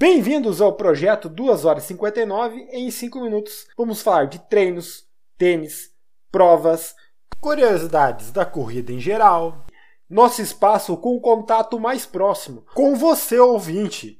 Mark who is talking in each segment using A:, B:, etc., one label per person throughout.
A: Bem-vindos ao projeto 2 horas e 59 em 5 minutos. Vamos falar de treinos, tênis, provas, curiosidades da corrida em geral, nosso espaço com o contato mais próximo com você ouvinte.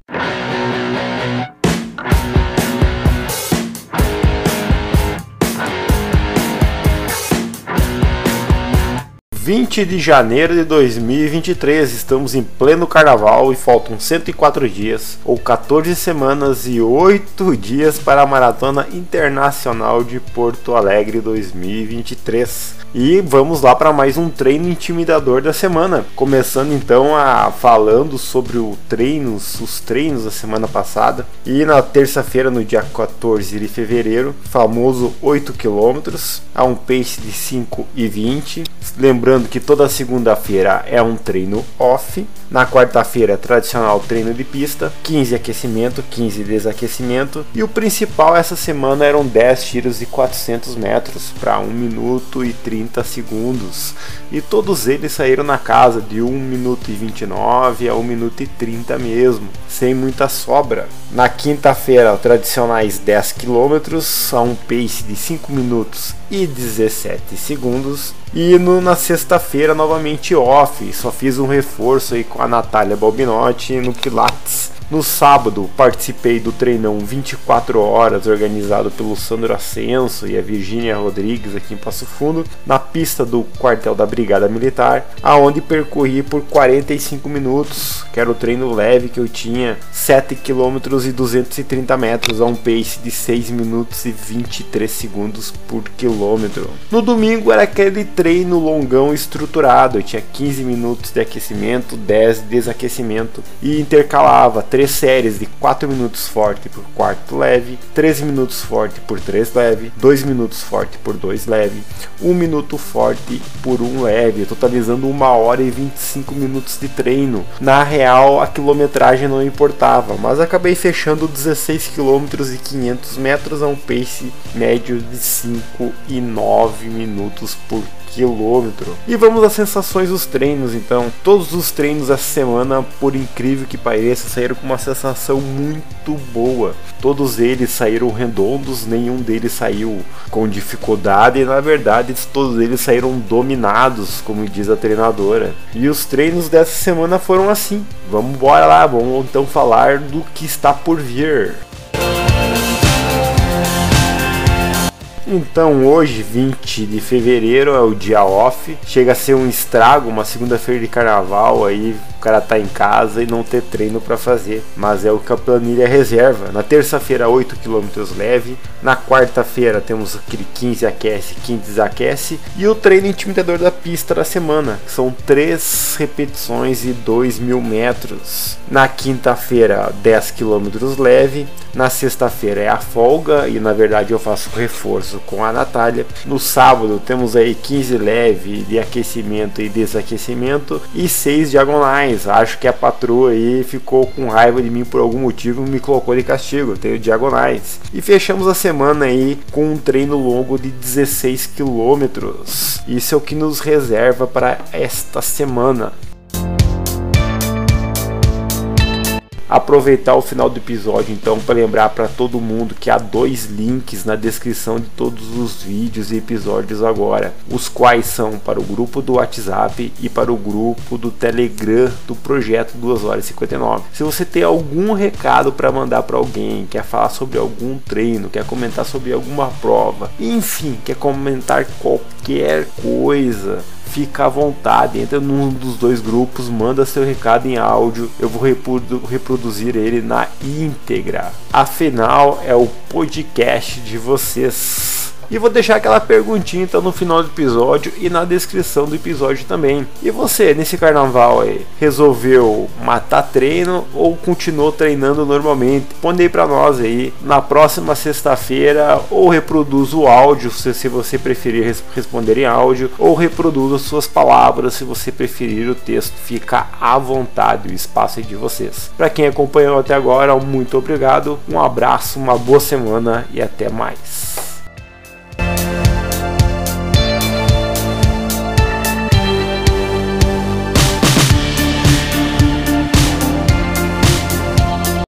A: 20 de janeiro de 2023, estamos em pleno carnaval e faltam 104 dias, ou 14 semanas e 8 dias para a Maratona Internacional de Porto Alegre 2023. E vamos lá para mais um treino intimidador da semana. Começando então a falando sobre o treinos, os treinos da semana passada. E na terça-feira, no dia 14 de fevereiro, famoso 8 km a um pace de 5 e 20. Lembrando que toda segunda-feira é um treino off. Na quarta-feira, tradicional treino de pista, 15 aquecimento, 15 desaquecimento. E o principal essa semana eram 10 tiros de 400 metros para 1 minuto e 30 30 segundos. E todos eles saíram na casa de 1 minuto e 29 a 1 minuto e 30 mesmo, sem muita sobra. Na quinta-feira, tradicionais 10 km a um pace de 5 minutos e 17 segundos. E no, na sexta-feira, novamente off, só fiz um reforço aí com a Natália Balbinotti no Pilates no sábado, participei do treinão 24 horas organizado pelo Sandro Ascenso e a Virgínia Rodrigues aqui em Passo Fundo, na pista do quartel da Brigada Militar, aonde percorri por 45 minutos, que era o treino leve que eu tinha, 7 km e 230 metros a um pace de 6 minutos e 23 segundos por quilômetro. No domingo era aquele treino longão estruturado, eu tinha 15 minutos de aquecimento, 10 de desaquecimento e intercalava três séries de 4 minutos forte por quarto leve, 13 minutos forte por 3 leve, 2 minutos forte por 2 leve, 1 minuto forte por 1 leve, totalizando 1 hora e 25 minutos de treino. Na real, a quilometragem não importava, mas acabei fechando 16 km e 500 metros a um pace médio de 5 e 9 minutos por quilômetro. E vamos às sensações dos treinos, então. Todos os treinos essa semana, por incrível que pareça, saíram com uma sensação muito boa. Todos eles saíram redondos, nenhum deles saiu com dificuldade e na verdade todos eles saíram dominados, como diz a treinadora. E os treinos dessa semana foram assim. Vamos embora lá, vamos então falar do que está por vir. Então hoje, 20 de fevereiro, é o dia off. Chega a ser um estrago, uma segunda-feira de carnaval aí, o cara tá em casa e não ter treino para fazer. Mas é o que a planilha reserva. Na terça-feira, 8 km leve. Na quarta-feira temos aquele 15 aquece, 15 desaquece. E o treino intimidador da pista da semana, são 3 repetições e 2 mil metros. Na quinta-feira, 10 km leve. Na sexta-feira é a folga e na verdade eu faço reforço com a Natália. No sábado temos aí 15 leve de aquecimento e desaquecimento e 6 diagonais. Acho que a patroa aí ficou com raiva de mim por algum motivo e me colocou de castigo. Tenho diagonais. E fechamos a semana aí com um treino longo de 16 quilômetros. Isso é o que nos reserva para esta semana. Aproveitar o final do episódio então para lembrar para todo mundo que há dois links na descrição de todos os vídeos e episódios agora, os quais são para o grupo do WhatsApp e para o grupo do Telegram do projeto 2 horas e 59. Se você tem algum recado para mandar para alguém, quer falar sobre algum treino, quer comentar sobre alguma prova, enfim, quer comentar qualquer coisa, fica à vontade, entra num dos dois grupos, manda seu recado em áudio, eu vou reproduzir ele na íntegra. Afinal, é o podcast de vocês. E vou deixar aquela perguntinha então no final do episódio e na descrição do episódio também. E você, nesse carnaval aí, resolveu matar treino ou continuou treinando normalmente? Põe aí pra nós aí na próxima sexta-feira ou reproduz o áudio se, se você preferir responder em áudio ou reproduza suas palavras se você preferir o texto. Fica à vontade, o espaço é de vocês. Para quem acompanhou até agora, muito obrigado, um abraço, uma boa semana e até mais.